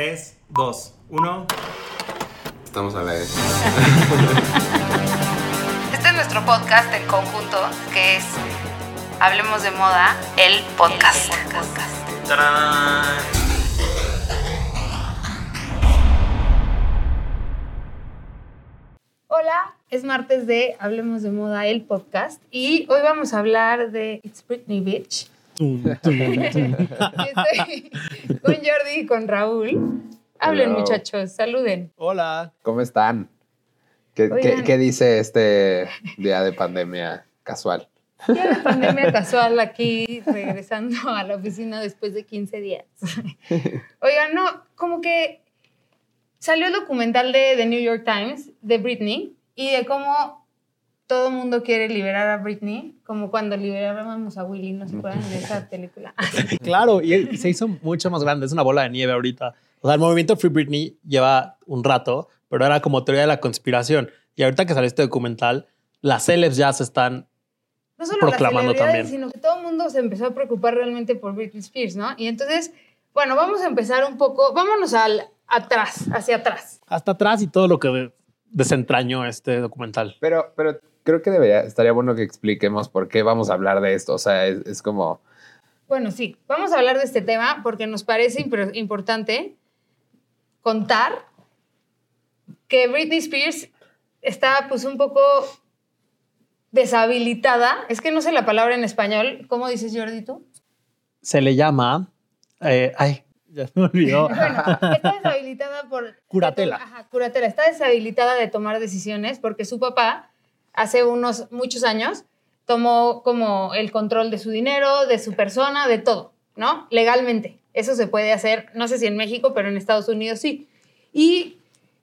3, 2, 1. Estamos a la vez. Este es nuestro podcast en conjunto, que es Hablemos de Moda, el podcast. ¡Tarán! Hola, es martes de Hablemos de Moda, el podcast. Y hoy vamos a hablar de It's Britney Bitch. Tum, tum, tum. Y estoy con Jordi y con Raúl. Hablen, Hello. muchachos, saluden. Hola. ¿Cómo están? ¿Qué, qué- dice este día de pandemia casual? Ya la pandemia casual aquí, regresando a la oficina después de 15 días. Oigan, no, como que salió el documental de The New York Times de Britney y de cómo todo el mundo quiere liberar a Britney, como cuando liberábamos a Willy, ¿no se acuerdan de esa película? Claro, y se hizo mucho más grande, es una bola de nieve ahorita. O sea, el movimiento Free Britney lleva un rato, pero era como teoría de la conspiración. Y ahorita que salió este documental, las celebs ya se están... no solo proclamando las celebridades, también. sino que todo el mundo se empezó a preocupar realmente por Britney Spears, ¿no? Y entonces, bueno, vamos a empezar un poco, vámonos al atrás, hacia atrás. Hasta atrás y todo lo que de- desentrañó este documental. Pero, pero creo que debería, estaría bueno que expliquemos por qué vamos a hablar de esto. O sea, es, es como, Bueno, sí, vamos a hablar de este tema porque nos parece impor- importante contar que Britney Spears está pues un poco deshabilitada. Es que no sé la palabra en español. ¿Cómo dices, Jordi, tú? Se le llama... eh, ay, ya se me olvidó. Bueno, está deshabilitada por... Curatela. Ajá, curatela. Está deshabilitada de tomar decisiones porque su papá, hace unos muchos años, tomó como el control de su dinero, de su persona, de todo, ¿no? Legalmente. Eso se puede hacer, no sé si en México, pero en Estados Unidos sí. Y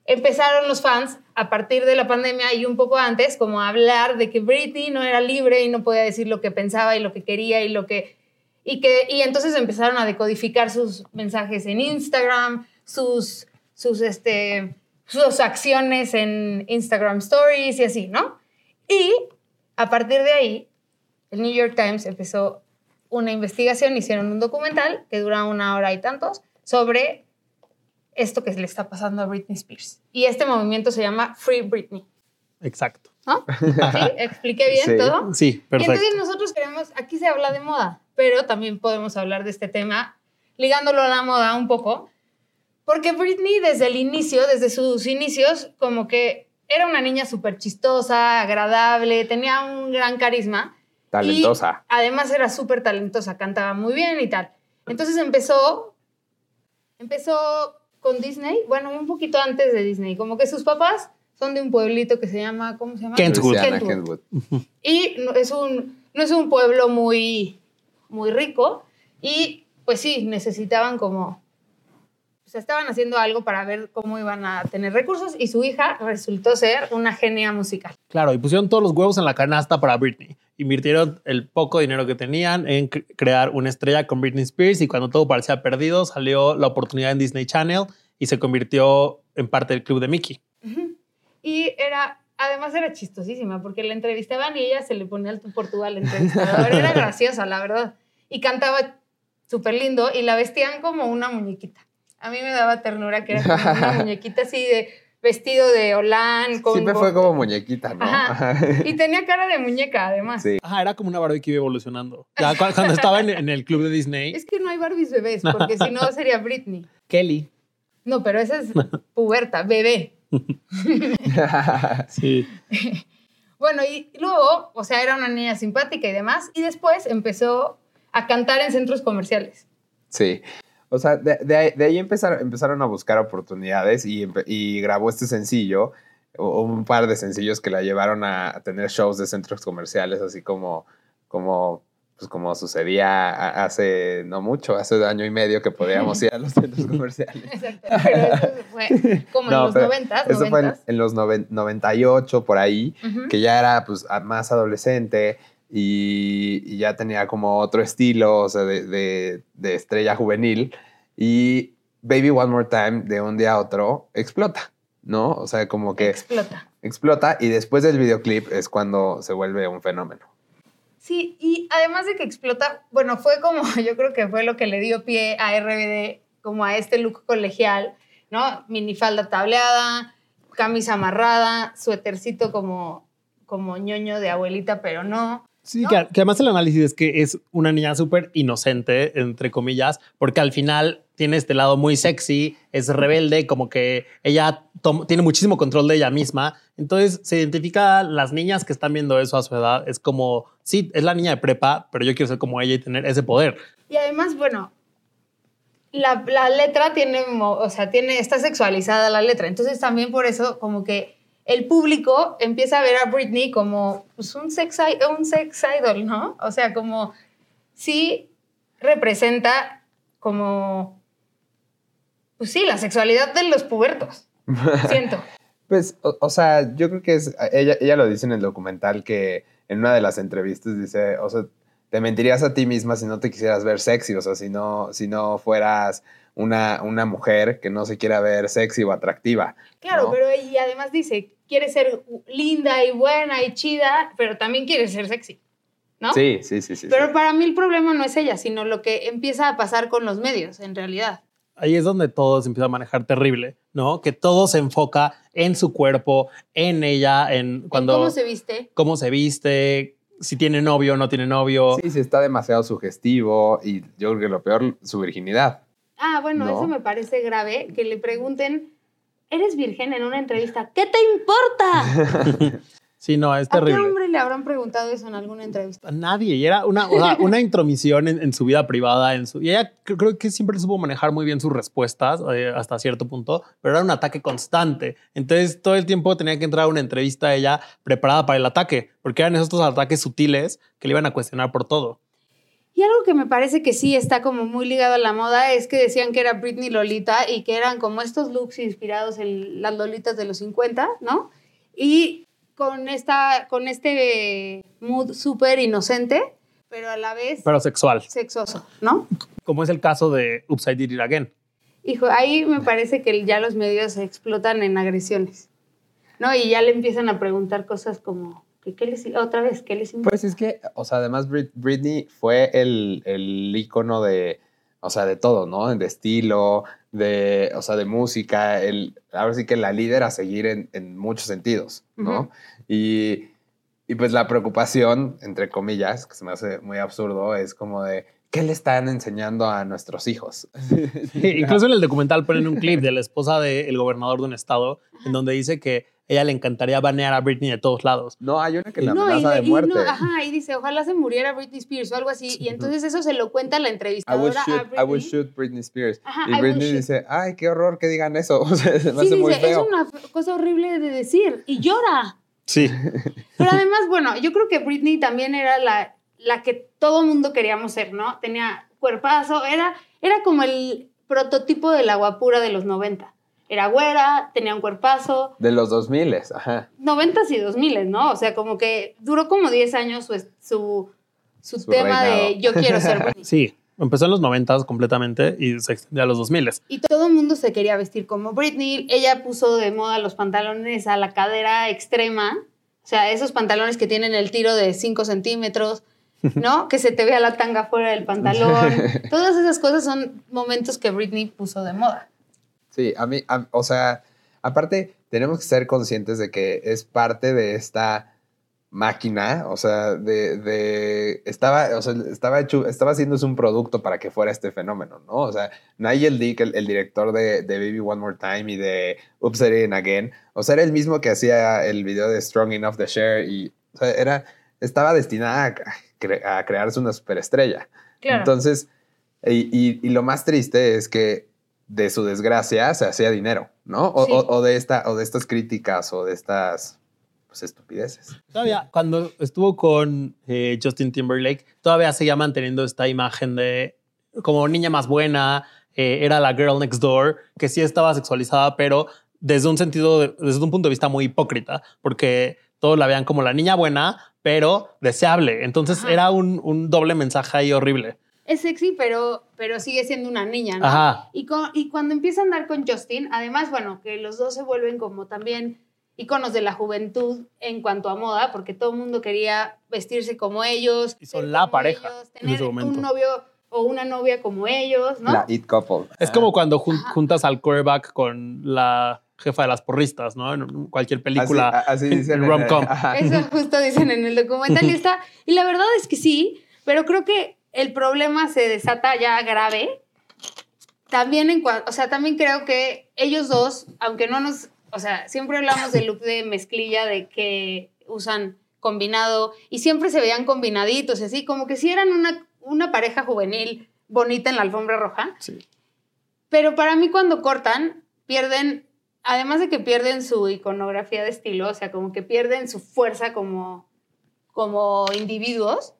empezaron los fans a partir de la pandemia y un poco antes como a hablar de que Britney no era libre y no podía decir lo que pensaba y lo que quería y lo que y que y entonces empezaron a decodificar sus mensajes en Instagram, sus sus este sus acciones en Instagram Stories y así, ¿no? Y a partir de ahí el New York Times empezó una investigación, hicieron un documental que dura una hora y tantos sobre esto que le está pasando a Britney Spears. Y este movimiento se llama Free Britney. Exacto. ¿No? ¿Sí? ¿Expliqué bien Sí. todo? Sí, Y perfecto. entonces nosotros queremos, aquí se habla de moda, pero también podemos hablar de este tema ligándolo a la moda un poco, porque Britney desde el inicio, desde sus inicios, como que era una niña súper chistosa, agradable, tenía un gran carisma. talentosa. Y además era súper talentosa, cantaba muy bien y tal. Entonces empezó, empezó con Disney, bueno, un poquito antes de Disney, como que sus papás son de un pueblito que se llama, ¿cómo se llama? Kentwood. Kentwood. Y no es un, no es un pueblo muy, muy rico y pues sí, necesitaban como, o sea, estaban haciendo algo para ver cómo iban a tener recursos y su hija resultó ser una genia musical. Claro, y pusieron todos los huevos en la canasta para Britney. Invirtieron el poco dinero que tenían en cre- crear una estrella con Britney Spears y cuando todo parecía perdido salió la oportunidad en Disney Channel y se convirtió en parte del club de Mickey. Y era, además era chistosísima porque la entrevistaban y ella se le ponía al por tú al entrevistador. Era graciosa, la verdad. Y cantaba súper lindo y la vestían como una muñequita. A mí me daba ternura que era como una muñequita así de vestido de. Con Siempre fue como muñequita, ¿no? Ajá. Y tenía cara de muñeca, además. Sí. Ajá, era como una Barbie que iba evolucionando. Ya cu- cuando estaba en, en el club de Disney, Es que no hay Barbies bebés, porque si no sería Britney. Kelly. No, pero esa es puberta, bebé. Sí. Bueno, y luego, o sea, era una niña simpática y demás, y después empezó a cantar en centros comerciales. Sí. O sea, de, de ahí, de ahí empezaron, empezaron a buscar oportunidades y, y grabó este sencillo, o un par de sencillos que la llevaron a, a tener shows de centros comerciales, así como, como, pues como sucedía hace no mucho, hace año y medio que podíamos ir a los centros comerciales. Exacto. Pero eso fue como en los noventas, Eso fue en, los noven- 98, por ahí, que ya era pues más adolescente y, y ya tenía como otro estilo, o sea, de, de- de estrella juvenil. Y Baby One More Time, de un día a otro, explota, ¿no? O sea, como que Explota. explota y después del videoclip es cuando se vuelve un fenómeno. Sí, y además de que explota, bueno, fue como, yo creo que fue lo que le dio pie a RBD como a este look colegial, ¿no? Minifalda tableada, camisa amarrada, suétercito como, como ñoño de abuelita, pero no. Sí, ¿no? que, que además el análisis es que es una niña súper inocente, entre comillas, porque al final tiene este lado muy sexy, es rebelde, como que ella tiene muchísimo control de ella misma. Entonces se identifica a las niñas que están viendo eso a su edad. Es como, sí, es la niña de prepa, pero yo quiero ser como ella y tener ese poder. Y además, bueno, la, la letra tiene, o sea, tiene, está sexualizada la letra. Entonces también por eso como que el público empieza a ver a Britney como pues, un, sex, un sex idol, ¿no? O sea, como sí representa como, pues sí, la sexualidad de los pubertos, siento. Pues, o, o sea, yo creo que es, ella, ella lo dice en el documental que en una de las entrevistas dice, o sea, te mentirías a ti misma si no te quisieras ver sexy, o sea, si no, si no fueras una, una mujer que no se quiera ver sexy o atractiva. Claro, ¿no? pero y además dice, quiere ser linda y buena y chida, pero también quiere ser sexy, ¿no? Sí, sí, sí, sí. Pero sí. para mí el problema no es ella, sino lo que empieza a pasar con los medios, en realidad. Ahí es donde todo se empieza a manejar terrible, ¿no? Que todo se enfoca en su cuerpo, en ella, en cuando ¿Cómo se viste? cómo se viste, si tiene novio o no tiene novio. Sí, sí, está demasiado sugestivo y yo creo que lo peor, su virginidad. Ah, bueno, No. eso me parece grave, que le pregunten, ¿eres virgen en una entrevista? ¿Qué te importa? Sí, no, es ¿A qué terrible. hombre le habrán preguntado eso en alguna entrevista? A nadie. Y era una, o sea, una intromisión en, en su vida privada. En su, y ella cre- creo que siempre supo manejar muy bien sus respuestas eh, hasta cierto punto, pero era un ataque constante. Entonces todo el tiempo tenía que entrar a una entrevista ella preparada para el ataque, porque eran esos ataques sutiles que le iban a cuestionar por todo. Y algo que me parece que sí está como muy ligado a la moda es que decían que era Britney Lolita y que eran como estos looks inspirados en las lolitas de los 50, ¿no? Y con, esta, con este mood súper inocente, pero a la vez Pero sexual, sexoso, ¿no? como es el caso de Upside Did It Again. Hijo, ahí me parece que ya los medios explotan en agresiones, ¿no? Y ya le empiezan a preguntar cosas como, ¿qué, qué les, otra vez, ¿qué les importa? Pues es que, o sea, además Brit- Britney fue el, el ícono de, o sea, de todo, ¿no? De estilo, de, o sea, de música, el, ahora sí que la líder a seguir en, en muchos sentidos, ¿no? Y, y pues la preocupación, entre comillas, que se me hace muy absurdo, es como de, ¿qué le están enseñando a nuestros hijos? Incluso en el documental ponen un clip de la esposa del gobernador de un estado en donde dice que ella le encantaría banear a Britney de todos lados. No, hay una que la No, amenaza de- de y muerte. no, ajá, y dice, ojalá se muriera Britney Spears o algo así. Y entonces eso se lo cuenta la I would, entrevistadora a shoot, I would Britney. shoot Britney Spears. Ajá, I y Britney dice, ay, qué horror que digan eso. O sea, se me Sí, hace muy dice, es una cosa horrible de decir. Y llora. Sí. Pero además, bueno, yo creo que Britney también era la, la que todo mundo queríamos ser, ¿no? Tenía cuerpazo, era, era como el prototipo de la guapura de los 90. Era güera, tenía un cuerpazo, De los 2000, ajá. 90 y 2000, ¿no? O sea, como que duró como 10 años su, su, su, Su tema de yo quiero ser Britney. Sí, empezó en los 90 completamente y se extendió a los 2000. Y todo el mundo se quería vestir como Britney. Ella puso de moda los pantalones a la cadera extrema. O sea, esos pantalones que tienen el tiro de 5 centímetros, ¿no? que se te vea la tanga fuera del pantalón. Todas esas cosas son momentos que Britney puso de moda. Sí, a mí, a- o sea, aparte tenemos que ser conscientes de que es parte de esta máquina, o sea, de, de estaba, o sea, estaba hecho, estaba haciéndose un producto para que fuera este fenómeno, ¿no? O sea, Nigel Dick, el, el director de, de Baby One More Time y de Down Again, o sea, era el mismo que hacía el video de Strong Enough to Share y, o sea, era, estaba destinada a, cre- a crearse una superestrella. Claro. Entonces, y, y- y lo más triste es que de su desgracia se hacía dinero, ¿no? O, Sí. o- o de, esta, o de estas críticas o de estas pues, estupideces. Todavía, cuando estuvo con eh, Justin Timberlake, todavía seguía manteniendo esta imagen de como niña más buena, eh, era la girl next door, que sí estaba sexualizada, pero desde un sentido, de- desde un punto de vista muy hipócrita, porque todos la veían como la niña buena, pero deseable. Entonces Ajá. era un, un doble mensaje ahí horrible. Es sexy, pero, pero sigue siendo una niña, ¿no? Ajá. Y, con- y cuando empieza a andar con Justin, además, bueno, que los dos se vuelven como también íconos de la juventud en cuanto a moda, porque todo el mundo quería vestirse como ellos. Y son la pareja ellos, en tener ese momento. un novio o una novia como ellos, ¿no? La It Couple. Es como cuando jun- juntas al quarterback con la jefa de las porristas, ¿no? En cualquier película. Así, así en- dicen en rom-com. Eso justo dicen en el documental y está. Y la verdad es que sí, pero creo que el problema se desata ya grave. También en o sea, también creo que ellos dos, aunque no nos, o sea, siempre hablamos del look de mezclilla de que usan combinado y siempre se veían combinaditos así, como que sí eran una, una pareja juvenil bonita en la alfombra roja. Sí. Pero para mí cuando cortan, pierden, además de que pierden su iconografía de estilo, o sea, como que pierden su fuerza como, como individuos,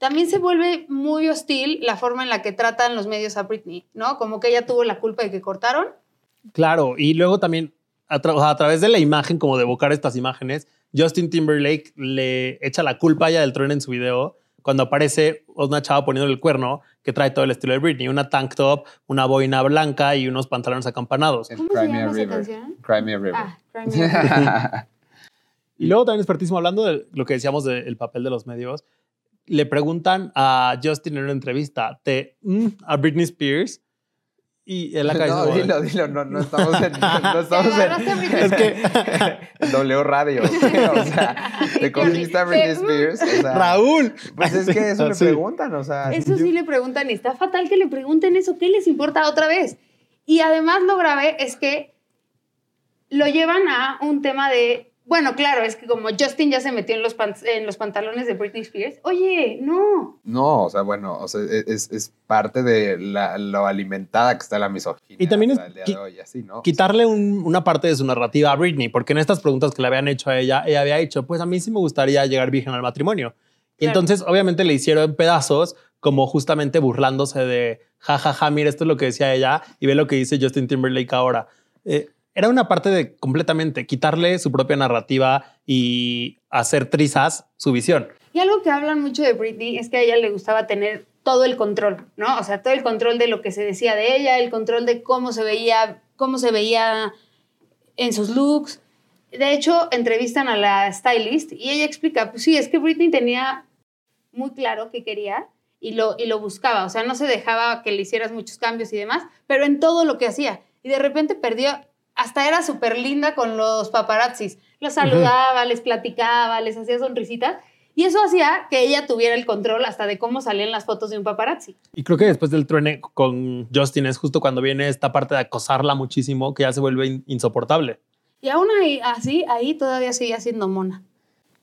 también se vuelve muy hostil la forma en la que tratan los medios a Britney, ¿no? Como que ella tuvo la culpa de que cortaron. Claro, y luego también a, tra- través de la imagen, como de evocar estas imágenes, Justin Timberlake le echa la culpa a ella del trueno en su video cuando aparece una chava poniéndole el cuerno que trae todo el estilo de Britney, una tank top, una boina blanca y unos pantalones acampanados. En ¿Cómo se llama esa River. canción? Cry Me a River. Ah, Cry Me a River. Y luego también es hablando de lo que decíamos del papel de los medios. Le preguntan a Justin en una entrevista, ¿te mm, a Britney Spears? Y él acá no, dice, dilo, dilo, no, no estamos en, no estamos en, Britney Es que, en W Radio. O sea, te cogiste a Britney. Spears. O sea, Raúl. Pues es que eso le preguntan, o sea. Eso yo- sí le preguntan y está fatal que le pregunten eso. ¿Qué les importa otra vez? Y además lo grave es que lo llevan a un tema de, bueno, claro, es que como Justin ya se metió en los, pan- en los pantalones de Britney Spears, oye, no. No, o sea, bueno, o sea, e, es, es parte de la, lo alimentada que está la misoginia. Y también es hasta el día qui- de hoy, así, ¿no? quitarle un- una parte de su narrativa a Britney, porque en estas preguntas que le habían hecho a ella, ella había dicho, pues a mí sí me gustaría llegar virgen al matrimonio. Y Claro. entonces, obviamente, le hicieron pedazos, como justamente burlándose de, ja, ja, ja, mira, esto es lo que decía ella, y ve lo que dice Justin Timberlake ahora. Eh, era una parte de completamente quitarle su propia narrativa y hacer trizas su visión. Y algo que hablan mucho de Britney es que a ella le gustaba tener todo el control, ¿no? O sea, todo el control de lo que se decía de ella, el control de cómo se veía, cómo se veía en sus looks. De hecho, entrevistan a la stylist y ella explica, pues sí, es que Britney tenía muy claro qué quería y lo, y lo buscaba. O sea, no se dejaba que le hicieras muchos cambios y demás, pero en todo lo que hacía. Y de repente perdió, hasta era súper linda con los paparazzis. Los saludaba, les platicaba, les hacía sonrisitas. Y eso hacía que ella tuviera el control hasta de cómo salían las fotos de un paparazzi. Y creo que después del truene con Justin es justo cuando viene esta parte de acosarla muchísimo que ya se vuelve in- insoportable. Y aún ahí, así, ahí todavía seguía siendo mona.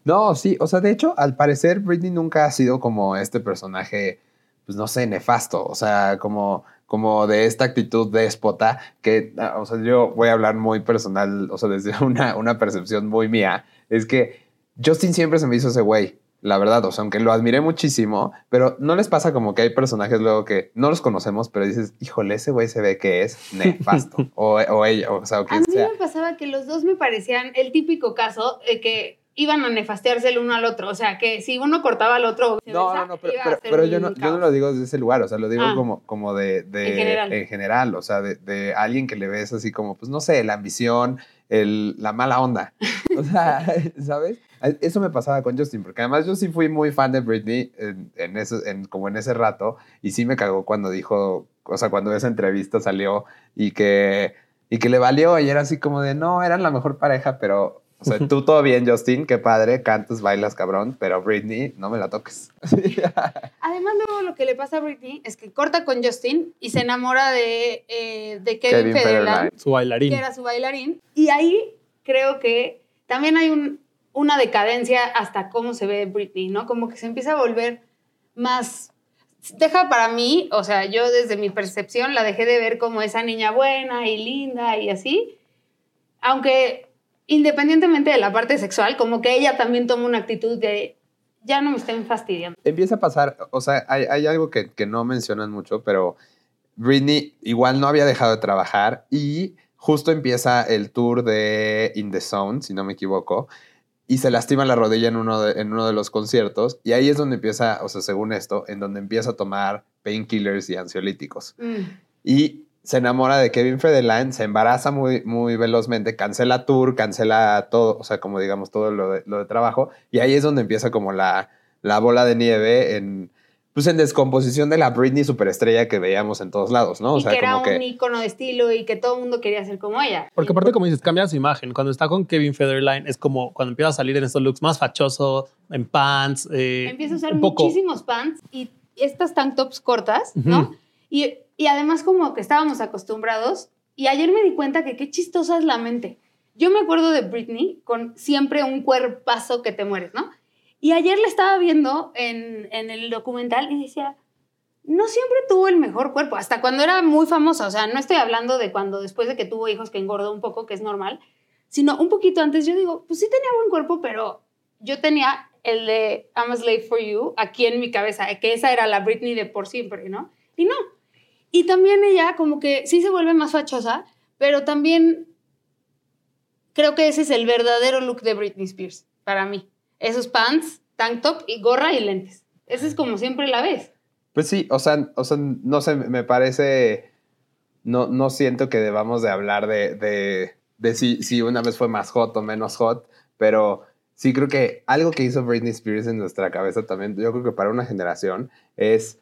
No, sí, o sea, de hecho, al parecer Britney nunca ha sido como este personaje, pues no sé, nefasto, o sea, como, como de esta actitud déspota que, ah, o sea, yo voy a hablar muy personal, o sea, desde una, una percepción muy mía, es que Justin siempre se me hizo ese güey, la verdad, o sea, aunque lo admiré muchísimo, pero no les pasa como que hay personajes luego que no los conocemos, pero dices, híjole, ese güey se ve que es nefasto, o, o ella, o sea, o A quien mí sea. me pasaba que los dos me parecían el típico caso de que iban a nefastearse el uno al otro. O sea, que si uno cortaba al otro, No, viceversa, no, no, pero, pero, pero yo, no, yo no lo digo desde ese lugar, o sea, lo digo Ah. como, como de, de- En general. en general, o sea, de, de alguien que le ves así como, pues no sé, la ambición, el, la mala onda. O sea, ¿sabes? Eso me pasaba con Justin, porque además yo sí fui muy fan de Britney en, en eso, en, como en ese rato, y sí me cagó cuando dijo, o sea, cuando esa entrevista salió y que, y que le valió, y era así como de, no, eran la mejor pareja, pero... O sea, tú todo bien, Justin, qué padre, cantas, bailas, cabrón, pero Britney, no me la toques. Además, luego lo que le pasa a Britney es que corta con Justin y se enamora de, eh, de Kevin, Kevin Federline. Su bailarín. que era su bailarín. Y ahí creo que también hay un- una decadencia hasta cómo se ve Britney, ¿no? Como que se empieza a volver más... Deja para mí, o sea, yo desde mi percepción la dejé de ver como esa niña buena y linda y así, aunque independientemente de la parte sexual, como que ella también toma una actitud de ya no me estén fastidiando. empieza a pasar, o sea, hay, hay algo que, que no mencionan mucho, pero Britney igual no había dejado de trabajar y justo empieza el tour de In the Zone, si no me equivoco, y se lastima la rodilla en uno de, en uno de los conciertos, y ahí es donde empieza, o sea, según esto, en donde empieza a tomar painkillers y ansiolíticos. Mm. Y se enamora de Kevin Federline, se embaraza muy, muy velozmente, cancela tour, cancela todo, o sea, como digamos, todo lo de, lo de trabajo. Y ahí es donde empieza como la, la bola de nieve en, pues en descomposición de la Britney superestrella que veíamos en todos lados, ¿no? O y sea, que era como que... un icono de estilo y que todo el mundo quería ser como ella. Porque aparte, como dices, cambia su imagen. Cuando está con Kevin Federline, es como cuando empieza a salir en estos looks más fachoso, en pants. eh, Empieza a usar un poco. muchísimos pants y estas tank tops cortas, ¿no? Y, y además como que estábamos acostumbrados. Y ayer me di cuenta que qué chistosa es la mente. Yo me acuerdo de Britney con siempre un cuerpazo que te mueres, ¿no? Y ayer la estaba viendo en, en el documental y decía, no siempre tuvo el mejor cuerpo, hasta cuando era muy famosa. O sea, no estoy hablando de cuando después de que tuvo hijos que engordó un poco, que es normal, sino un poquito antes. Yo digo, pues sí tenía buen cuerpo, pero yo tenía el de I'm a Slave for You aquí en mi cabeza, que esa era la Britney de por siempre, ¿no? Y no. Y también ella como que sí se vuelve más fachosa, pero también creo que ese es el verdadero look de Britney Spears para mí. Esos pants, tank top y gorra y lentes. Ese es como siempre la ves. Pues sí, o sea, o sea no sé, me parece... No, no siento que debamos de hablar de, de, de si, si una vez fue más hot o menos hot, pero sí creo que algo que hizo Britney Spears en nuestra cabeza también, yo creo que para una generación, es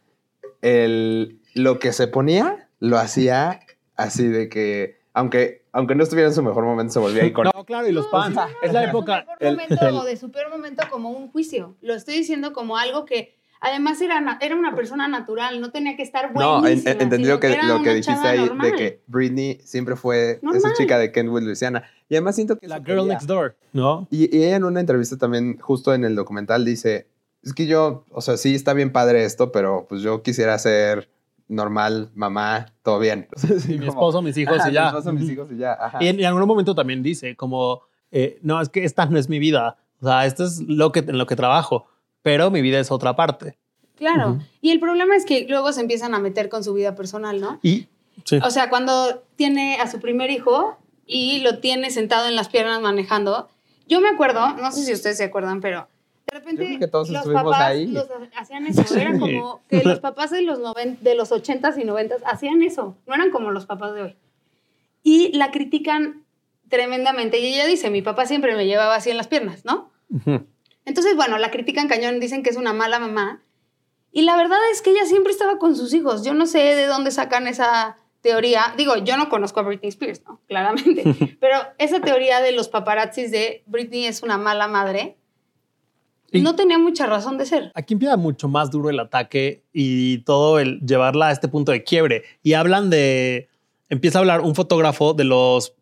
el, lo que se ponía, lo hacía así de que, aunque, aunque no estuviera en su mejor momento, se volvía icónico. No, claro, y los No, pants. no, no, es la su época. mejor el- momento el- o de su peor momento como un juicio. Lo estoy diciendo como algo que además era, era una persona natural, no tenía que estar No, buenísima. en- en- entendí sino lo que, lo que dijiste ahí normal. de que Britney siempre fue esa chica de Kentwood, Luisiana. Y además siento que La girl quería. next door, ¿no? Y, y ella en una entrevista también, justo en el documental, dice, es que yo, o sea, sí está bien padre esto, pero pues yo quisiera ser normal, mamá, todo bien. Sí, mi esposo, mis hijos Ajá, y ya. Mi esposo, mis hijos y ya. Ajá. Y en, en algún momento también dice como, eh, no, es que esta no es mi vida. O sea, esto es lo que, en lo que trabajo, pero mi vida es otra parte. Claro. Y el problema es que luego se empiezan a meter con su vida personal, ¿no? Y sí. O sea, cuando tiene a su primer hijo y lo tiene sentado en las piernas manejando, yo me acuerdo, no sé si ustedes se acuerdan, pero de repente que todos los estuvimos papás ahí. los hacían eso. Era Sí. como que los papás de los, noven- de los 80s y 90s hacían eso. No eran como los papás de hoy. Y la critican tremendamente. Y ella dice, mi papá siempre me llevaba así en las piernas, ¿no? Entonces, bueno, la critican cañón, dicen que es una mala mamá. Y la verdad es que ella siempre estaba con sus hijos. Yo no sé de dónde sacan esa teoría. Digo, yo no conozco a Britney Spears, ¿no? Claramente. Pero esa teoría de los paparazzis de Britney es una mala madre, Y- no tenía mucha razón de ser. Aquí empieza mucho más duro el ataque y todo el llevarla a este punto de quiebre. Y hablan de, empieza a hablar un fotógrafo de los,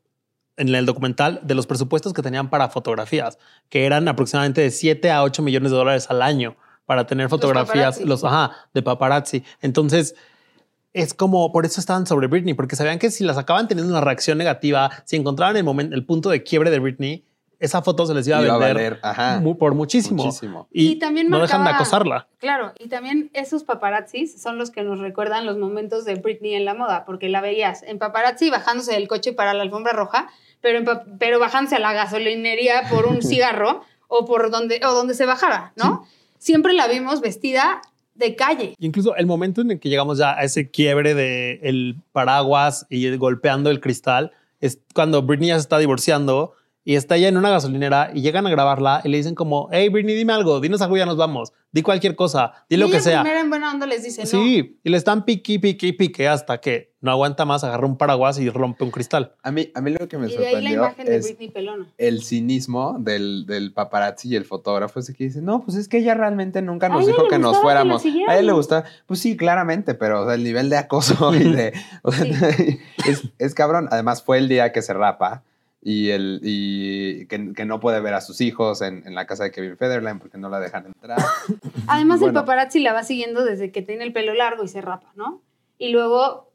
en el documental, de los presupuestos que tenían para fotografías, que eran aproximadamente de 7 a 8 millones de dólares al año para tener fotografías, paparazzi. los, ajá, de paparazzi. Entonces, es como, por eso estaban sobre Britney, porque sabían que si las acaban teniendo una reacción negativa, si encontraban el momento, el punto de quiebre de Britney, esa foto se les iba a Iba a vender valer, ajá. mu- por muchísimo. Muchísimo. Y, Y también no dejan de acosarla. Claro, y también esos paparazzis son los que nos recuerdan los momentos de Britney en la moda, porque la veías en paparazzi bajándose del coche para la alfombra roja, pero, en pero bajándose a la gasolinería por un cigarro o por donde, o donde se bajara, ¿no? Siempre la vimos vestida de calle. Y Incluso el momento en el que llegamos ya a ese quiebre de el paraguas y golpeando el cristal es cuando Britney ya se está divorciando y está ella en una gasolinera y llegan a grabarla y le dicen como, hey Britney, dime algo, dinos algo, ya nos vamos, di cualquier cosa, di y lo ella que sea. primero en buena onda les dice, no. Sí, y le están pique, pique, pique hasta que no aguanta más, agarra un paraguas y rompe un cristal. A mí, a mí lo que me Y de ahí la sorprendió imagen de es Britney pelona. el cinismo del, del paparazzi y el fotógrafo. Ese que dice, no, pues es que ella realmente nunca nos ella dijo que nos que fuéramos. a él le gusta, pues sí, claramente, pero o sea, el nivel de acoso y de... o sea, es, es cabrón. Además, fue el día que se rapa y, el, y que, que no puede ver a sus hijos en, en la casa de Kevin Federline porque no la dejan entrar. Además, el Bueno. paparazzi la va siguiendo desde que tiene el pelo largo y se rapa, ¿no? Y luego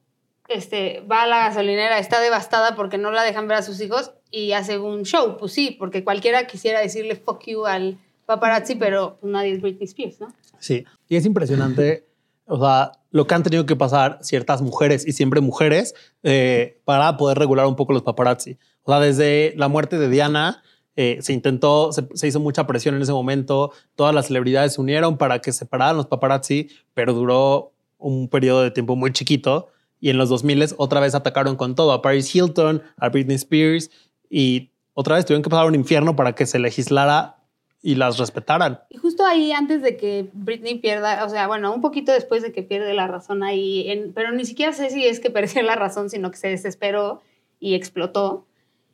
este, va a la gasolinera, está devastada porque no la dejan ver a sus hijos y hace un show. Pues sí, porque cualquiera quisiera decirle fuck you al paparazzi, pero pues, nadie es Britney Spears, ¿no? Sí, y es impresionante, o sea, lo que han tenido que pasar ciertas mujeres y siempre mujeres eh, para poder regular un poco los paparazzi. O sea, desde la muerte de Diana, eh, se intentó, se, hizo mucha presión en ese momento, todas las celebridades se unieron para que separaran los paparazzi, pero duró un periodo de tiempo muy chiquito. Y en los 2000 otra vez atacaron con todo a Paris Hilton, a Britney Spears y otra vez tuvieron que pasar un infierno para que se legislara y las respetaran. Y justo ahí, antes de que Britney pierda, o sea, bueno, un poquito después de que pierde la razón ahí, pero ni siquiera sé si es que perdió la razón, sino que se desesperó y explotó.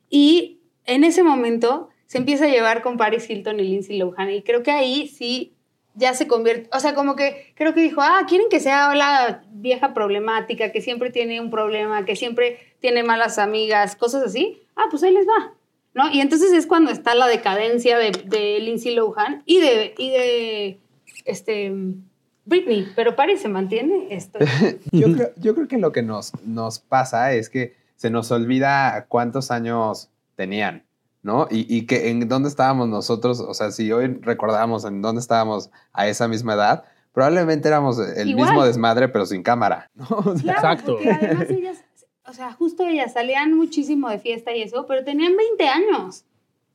Y en ese momento se empieza a llevar con Paris Hilton y Lindsay Lohan. Y creo que ahí sí ya se convierte, o sea, como que creo que dijo, ah, quieren que sea la vieja problemática, que siempre tiene un problema, que siempre tiene malas amigas, cosas así. Ah, pues ahí les va. ¿No? Y entonces es cuando está la decadencia de, de Lindsay Lohan y de, y de este, Britney. Pero Paris se mantiene. Esto. Yo creo, yo creo que lo que nos, nos pasa es que se nos olvida cuántos años tenían, ¿no? Y, y que en dónde estábamos nosotros, o sea, si hoy recordamos en dónde estábamos a esa misma edad, probablemente éramos el Igual. mismo desmadre, pero sin cámara, ¿no? O sea, Claro, Exacto. porque además ellas, o sea, justo ellas salían muchísimo de fiesta y eso, pero tenían 20 años.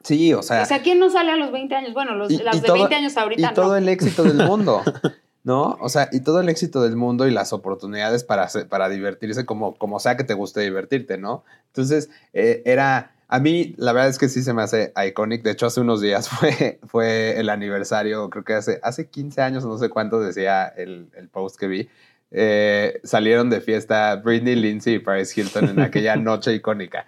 sí, o sea, O sea, ¿quién no sale a los 20 años? Bueno, los, Y- las y de todo- 20 años ahorita y todo no. el éxito del mundo, ¿no? O sea, y todo el éxito del mundo y las oportunidades para, para divertirse como, como sea que te guste divertirte, ¿no? Entonces, eh, era, a mí la verdad es que sí se me hace iconic, de hecho hace unos días fue, fue el aniversario, creo que hace, hace 15 años, no sé cuánto decía el, el post que vi, eh, salieron de fiesta Britney, Lindsay y Paris Hilton en aquella noche icónica.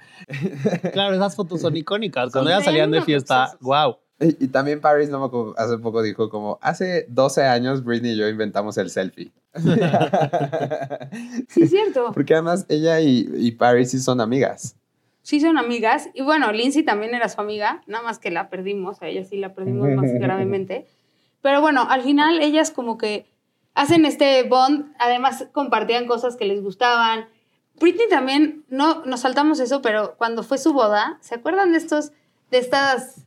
Claro, esas fotos son icónicas. Cuando ellas salían de fiesta, wow. Y, y también Paris, no me acuerdo, hace poco dijo como, hace 12 años Britney y yo inventamos el selfie. Sí, es cierto. Porque además ella y, y Paris sí son amigas. Sí son amigas. Y bueno, Lindsay también era su amiga, nada más que la perdimos, a ella sí la perdimos más gravemente. Pero bueno, al final ellas como que hacen este bond, además compartían cosas que les gustaban. Britney también, no nos saltamos eso, pero cuando fue su boda, ¿se acuerdan de estos, de estas,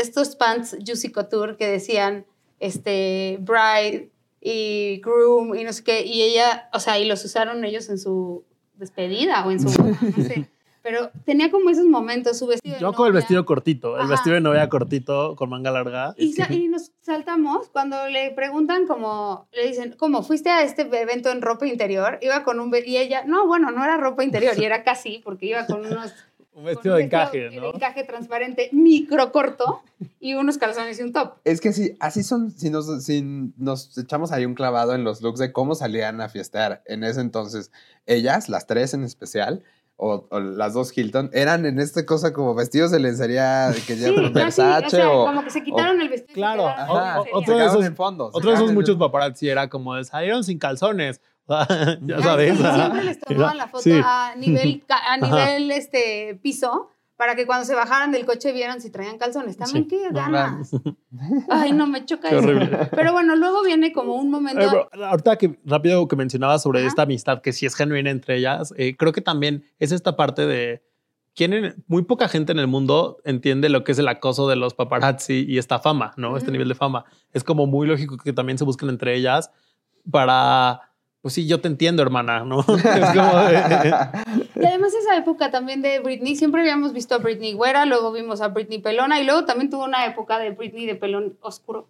estos pants Juicy Couture que decían, este, bride y groom y no sé qué, y ella, o sea, y los usaron ellos en su despedida o en su no sé. Pero tenía como esos momentos, su vestido de Yo con el vestido cortito, el Ajá. vestido de novia cortito con manga larga. Y, sa- y nos saltamos cuando le preguntan como, le dicen, ¿cómo fuiste a este evento en ropa interior? Iba con un, y ella, no, bueno, no era ropa interior, y era casi, porque iba con unos... Un vestido un de encaje, de ¿no? encaje transparente, micro corto, y unos calzones y un top. Es que sí, así son, si nos, si nos echamos ahí un clavado en los looks de cómo salían a fiestear en ese entonces, ellas, las tres en especial, o, o las dos Hilton, eran en esta cosa como vestidos de lencería que Sí, llevan casi, Versace o sea, o... como que se quitaron el vestido. Claro, Ajá, otro de esos- en Otro de esos muchos paparazzi era como de salieron sin calzones. ya Ay, sabes. siempre les tomaban la foto Sí. a nivel, a Ajá. nivel este, piso para que cuando se bajaran del coche vieran si traían calzones. También Sí. qué No, ganas. Ay, no, me choca Qué eso. horrible. Pero bueno, luego viene como un momento... Eh, pero ahorita que rápido que mencionabas sobre Ajá. esta amistad que sí es genuina entre ellas, eh, creo que también es esta parte de quién en- muy poca gente en el mundo entiende lo que es el acoso de los paparazzi y esta fama, ¿no? Este nivel de fama. Es como muy lógico que también se busquen entre ellas para, pues sí, yo te entiendo, hermana, ¿no? es como de- Y además esa época también de Britney, siempre habíamos visto a Britney güera, luego vimos a Britney pelona y luego también tuvo una época de Britney de pelón oscuro,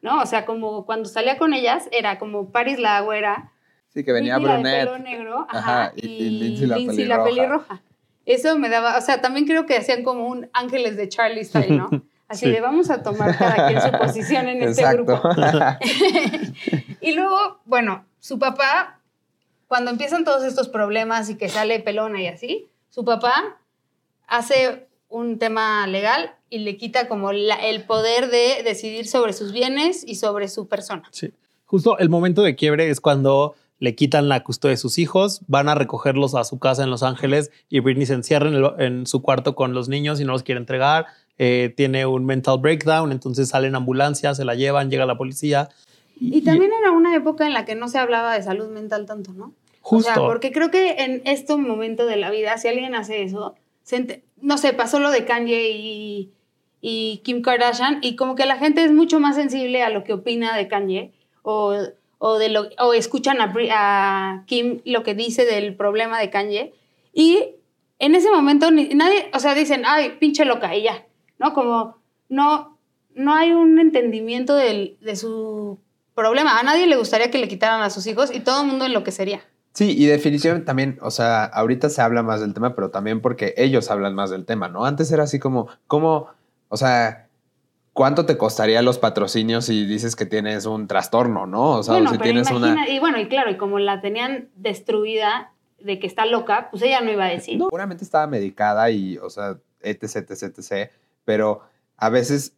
¿no? O sea, como cuando salía con ellas era como Paris la güera, Sí, que venía Britney la de Brunette. pelo negro, ajá, Ajá, y- Lindsay la pelirroja. pelirroja. Eso me daba, o sea, también creo que hacían como un ángeles de Charlie style, ¿no? Así Sí. de vamos a tomar cada quien su posición en este grupo. y luego, bueno, su papá, cuando empiezan todos estos problemas y que sale pelona y así, su papá hace un tema legal y le quita como la- el poder de decidir sobre sus bienes y sobre su persona. Sí. Justo el momento de quiebre es cuando le quitan la custodia de sus hijos, van a recogerlos a su casa en Los Ángeles y Britney se encierra en, su cuarto con los niños y no los quiere entregar. eh, tiene un mental breakdown, entonces sale en ambulancia, se la llevan, llega la policía. Y también era una época en la que no se hablaba de salud mental tanto, ¿no? justo. O sea, porque creo que en este momento de la vida, si alguien hace eso, se no sé, pasó lo de Kanye y, y Kim Kardashian, y como que la gente es mucho más sensible a lo que opina de Kanye, o, o, de lo, o escuchan a, a Kim lo que dice del problema de Kanye, y en ese momento ni- nadie, o sea, dicen, ay, pinche loca, y ya, ¿no? Como no, no hay un entendimiento del- de su problema. A nadie le gustaría que le quitaran a sus hijos y todo el mundo enloquecería. Sí, y definitivamente también, o sea, ahorita se habla más del tema, pero también porque ellos hablan más del tema, ¿no? Antes era así como, como, o sea, ¿cuánto te costaría los patrocinios si dices que tienes un trastorno, no? O sea, bueno, si pero tienes imagina, una... y bueno, y claro, y como la tenían destruida de que está loca, pues ella no iba a decir. No, seguramente estaba medicada y, o sea, etc, etc, etc. Pero a veces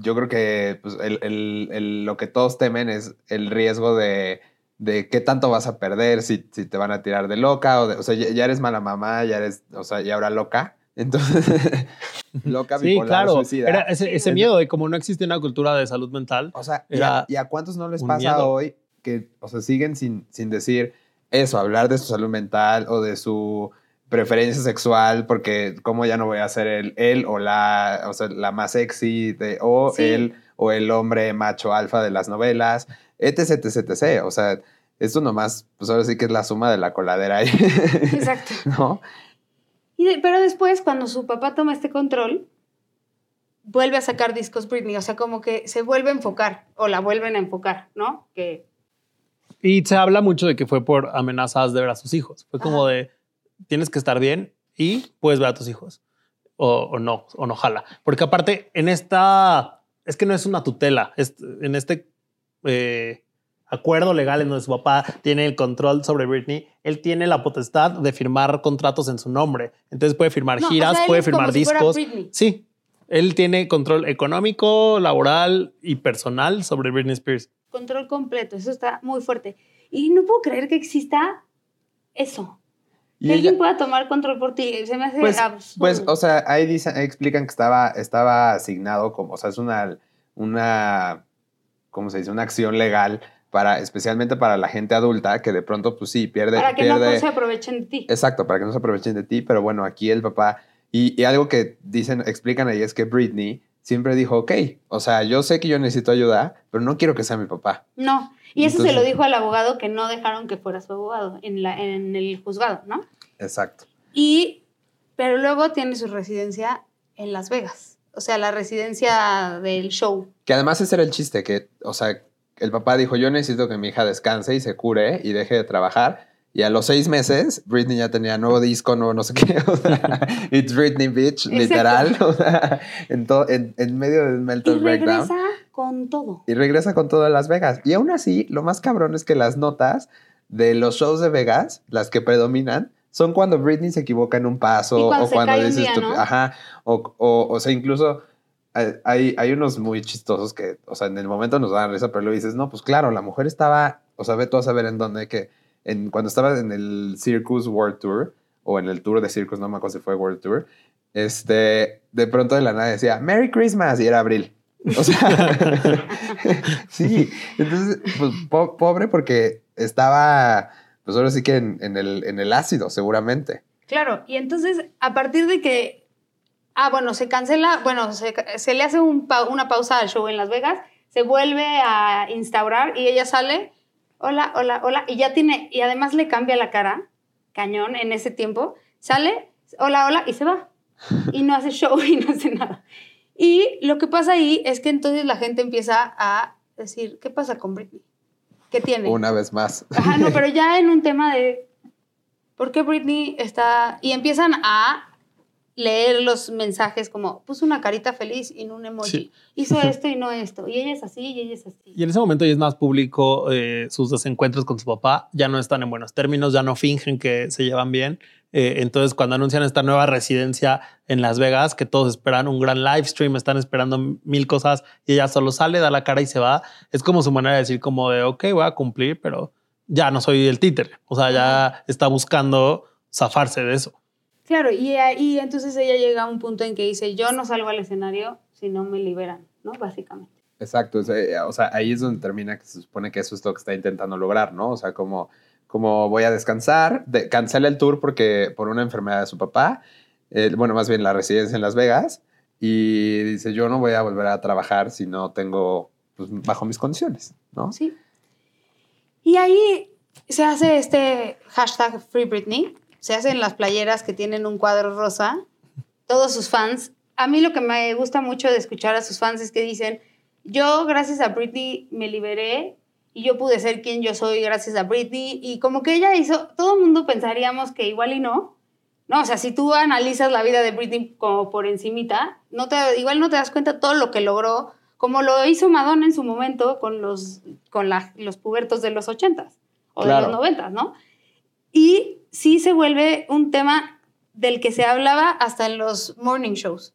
yo creo que pues, el- el- el- lo que todos temen es el riesgo de, de qué tanto vas a perder, si, si te van a tirar de loca, o, de- o sea, ya, ya eres mala mamá, ya eres, o sea, y ahora loca. Entonces, loca, Sí, bipolar, claro. suicida. Era ese, ese miedo de como no existe una cultura de salud mental. O sea, ¿y a, y a cuántos no les pasa miedo. hoy que, o sea, siguen sin, sin decir eso, hablar de su salud mental o de su preferencia sexual, porque cómo ya no voy a ser el, él o la, o sea, la más sexy, de, o Sí. él o el hombre macho alfa de las novelas, etc, etc, etc. O sea, esto nomás, pues ahora sí que es la suma de la coladera ahí, Exacto. ¿no? Y de- pero después, cuando su papá toma este control, vuelve a sacar discos Britney. O sea, como que se vuelve a enfocar o la vuelven a enfocar, ¿no? Que Y se habla mucho de que fue por amenazas de ver a sus hijos. Fue como Ajá. de tienes que estar bien y puedes ver a tus hijos. O, o no, o no jala. Porque aparte, en esta es que no es una tutela. Es, en este eh, acuerdo legal en donde su papá tiene el control sobre Britney, él tiene la potestad de firmar contratos en su nombre. Entonces puede firmar No, o giras, sea, puede firmar discos. Sí, él tiene control económico, laboral y personal sobre Britney Spears. control completo, eso está muy fuerte. Y no puedo creer que exista eso. Y ella- alguien pueda tomar control por ti. Se me hace Pues, absurdo. pues, o sea, ahí dicen, ahí explican que estaba, estaba asignado como, o sea, es una, una, ¿cómo se dice? Una acción legal para, especialmente para la gente adulta que de pronto, pues sí, pierde, para que no pierde. se aprovechen de ti. Exacto, para que no se aprovechen de ti, pero bueno, aquí el papá, y, y algo que dicen, explican ahí es que Britney siempre dijo, ok, o sea, yo sé que yo necesito ayuda, pero no quiero que sea mi papá. No. Y eso se lo dijo al abogado que no dejaron que fuera su abogado en, la, en el juzgado, ¿no? Exacto. Y, pero luego tiene su residencia en Las Vegas. O sea, la residencia del show. Que además ese era el chiste, que, o sea, el papá dijo, yo necesito que mi hija descanse y se cure y deje de trabajar. Y a los seis meses, Britney ya tenía nuevo disco, nuevo no sé qué. O sea, It's Britney Exacto. literal. O sea, en, en, en medio del Y mental breakdown. regresa con todo. Y regresa con todo a Las Vegas. Y aún así, lo más cabrón es que las notas de los shows de Vegas, las que predominan, son cuando Britney se equivoca en un paso Y cuando o se cuando cae un dice día, estupi- ¿no? Ajá. O, o, o sea, incluso hay, hay unos muy chistosos que, o sea, en el momento nos dan risa, pero luego dices, no, pues claro, la mujer estaba, o sea, ve tú a saber en dónde, que en, cuando estaba en el Circus World Tour, o en el tour de Circus, no me acuerdo si fue World Tour, este, de pronto de la nada decía, Merry Christmas, y era abril. O sea, sí, entonces, pues po- pobre porque estaba, pues ahora sí que en, en el, en el ácido, seguramente. Claro, y entonces a partir de que, ah, bueno, se cancela, bueno, se, se le hace un pa- una pausa al show en Las Vegas, se vuelve a instaurar y ella sale, hola, hola, hola, y ya tiene, y además le cambia la cara, cañón, en ese tiempo, sale, hola, hola, y se va. Y no hace show y no hace nada. Y lo que pasa ahí es que entonces la gente empieza a decir, ¿qué pasa con Britney? ¿Qué tiene? Una vez más. Ajá, no, pero ya en un tema de por qué Britney está. Y empiezan a leer los mensajes como puso una carita feliz y no un emoji. Sí. Hizo esto y no esto. Y ella es así y ella es así. Y en ese momento ya es más público eh, sus desencuentros con su papá, ya no están en buenos términos, ya no fingen que se llevan bien. Eh, entonces, cuando anuncian esta nueva residencia en Las Vegas, que todos esperan un gran live stream, están esperando mil cosas y ella solo sale, da la cara y se va, es como su manera de decir como de, ok, voy a cumplir, pero ya no soy el títere. O sea, ya está buscando zafarse de eso. Claro, y, y entonces ella llega a un punto en que dice, yo no salgo al escenario si no me liberan, ¿no? Básicamente. Exacto, o sea, o sea, ahí es donde termina que se supone que eso es lo que está intentando lograr, ¿no? O sea, como, como voy a descansar, de, cancela el tour porque por una enfermedad de su papá, eh, bueno, más bien la residencia en Las Vegas, y dice, yo no voy a volver a trabajar si no tengo, pues, bajo mis condiciones, ¿no? Sí. Y ahí se hace este hashtag Free Britney. Se hacen las playeras que tienen un cuadro rosa. Todos sus fans. A mí lo que me gusta mucho de escuchar a sus fans es que dicen, yo gracias a Britney me liberé y yo pude ser quien yo soy gracias a Britney. Y como que ella hizo, todo el mundo pensaríamos que igual y no, No, o sea, si tú analizas la vida de Britney como por encimita, no te, igual no te das cuenta todo lo que logró, como lo hizo Madonna en su momento con los, con la- los pubertos de los ochentas o Claro. de los noventas, ¿no? Y sí se vuelve un tema del que se hablaba hasta en los morning shows.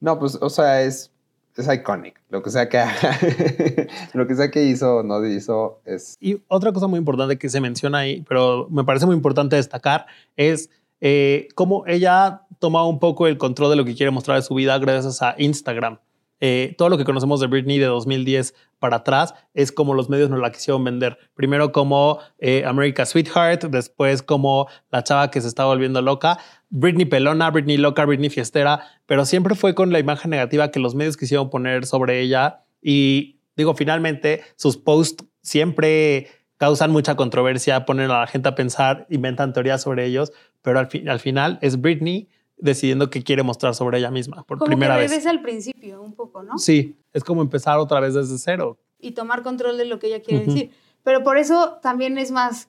No, pues, o sea, es, es iconic. Lo que sea que lo que sea que hizo o no hizo es. Y otra cosa muy importante que se menciona ahí, pero me parece muy importante destacar, es eh, cómo ella toma un poco el control de lo que quiere mostrar de su vida gracias a Instagram. Eh, todo lo que conocemos de Britney de 2010 para atrás es como los medios nos la quisieron vender. Primero como eh, America Sweetheart, después como la chava que se está volviendo loca, Britney pelona, Britney loca, Britney fiestera, pero siempre fue con la imagen negativa que los medios quisieron poner sobre ella y digo, finalmente sus posts siempre causan mucha controversia, ponen a la gente a pensar, inventan teorías sobre ellos, pero al, fi- al final es Britney decidiendo qué quiere mostrar sobre ella misma por Como primera que vez. regresa al principio un poco, ¿no? Sí, es como empezar otra vez desde cero. y tomar control de lo que ella quiere decir. Pero por eso también es más,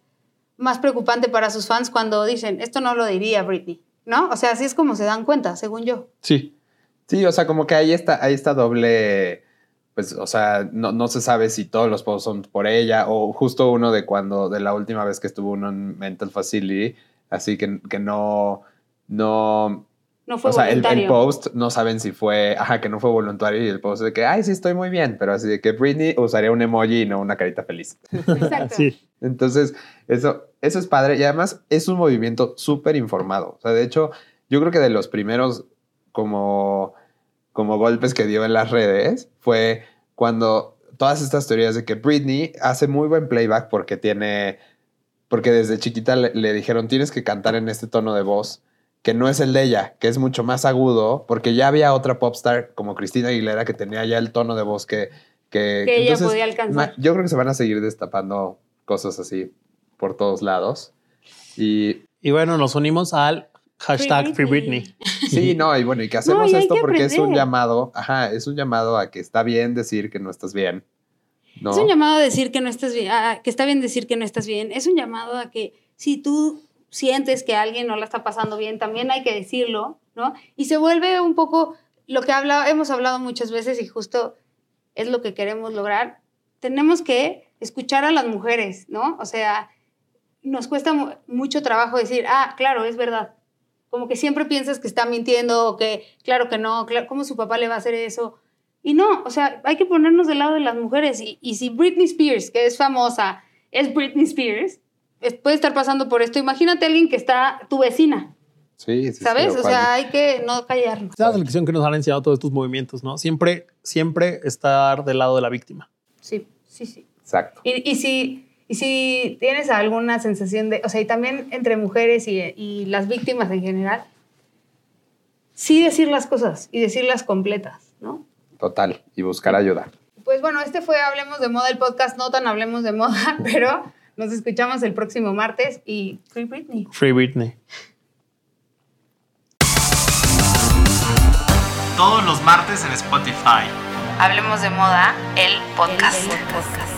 más preocupante para sus fans cuando dicen, esto no lo diría Britney, ¿no? O sea, así es como se dan cuenta, según yo. Sí. Sí, o sea, como que ahí está, ahí está doble. Pues, o sea, no, no se sabe si todos los posts son por ella o justo uno de cuando, de la última vez que estuvo uno en Mental Facility, así que, que no, no, No fue o sea, el, post no saben si fue, ajá, que no fue voluntario y el post de que, ay, sí, estoy muy bien, pero así de que Britney usaría un emoji y no una carita feliz. Exacto. Sí. Entonces, eso, eso es padre y además es un movimiento súper informado. O sea, de hecho, yo creo que de los primeros como, como golpes que dio en las redes fue cuando todas estas teorías de que Britney hace muy buen playback porque tiene, porque desde chiquita le, le dijeron tienes que cantar en este tono de voz que no es el de ella, que es mucho más agudo, porque ya había otra popstar como Cristina Aguilera que tenía ya el tono de voz que... Que, Que ella podía alcanzar. Yo creo que se van a seguir destapando cosas así por todos lados. Y Y bueno, nos unimos al hashtag Free Britney. sí, no, y bueno, y que hacemos y hay esto que porque es un aprender. llamado, ajá, es un llamado a que está bien decir que no estás bien. ¿no? Es un llamado a decir que no estás bien, a- que está bien decir que no estás bien. Es un llamado a que si tú sientes que alguien no la está pasando bien, también hay que decirlo, ¿no? Y se vuelve un poco lo que habla, hemos hablado muchas veces y justo es lo que queremos lograr. Tenemos que escuchar a las mujeres, ¿no? O sea, nos cuesta mu- mucho trabajo decir, ah, claro, es verdad. Como que siempre piensas que está mintiendo o que, claro que no, claro, ¿cómo su papá le va a hacer eso? Y no, o sea, hay que ponernos del lado de las mujeres. Y, y si Britney Spears, que es famosa, es Britney Spears, puede estar pasando por esto. Imagínate a alguien que está tu vecina, Sí, sí, sí, ¿sabes? lo o sea, hay que no callarnos. Esa es la lección que nos han enseñado todos estos movimientos, ¿no? Siempre, siempre estar del lado de la víctima. Sí, sí, sí. Exacto. Y, y si, y si tienes alguna sensación de, o sea, y también entre mujeres y, y las víctimas en general, sí decir las cosas y decirlas completas, ¿no? Total. Y buscar ayuda. Pues bueno, este fue Hablemos de Moda, el podcast no tan Hablemos de Moda, pero nos escuchamos el próximo martes y Free Britney. Free Britney. Todos los martes en Spotify. Hablemos de moda, el podcast. El podcast.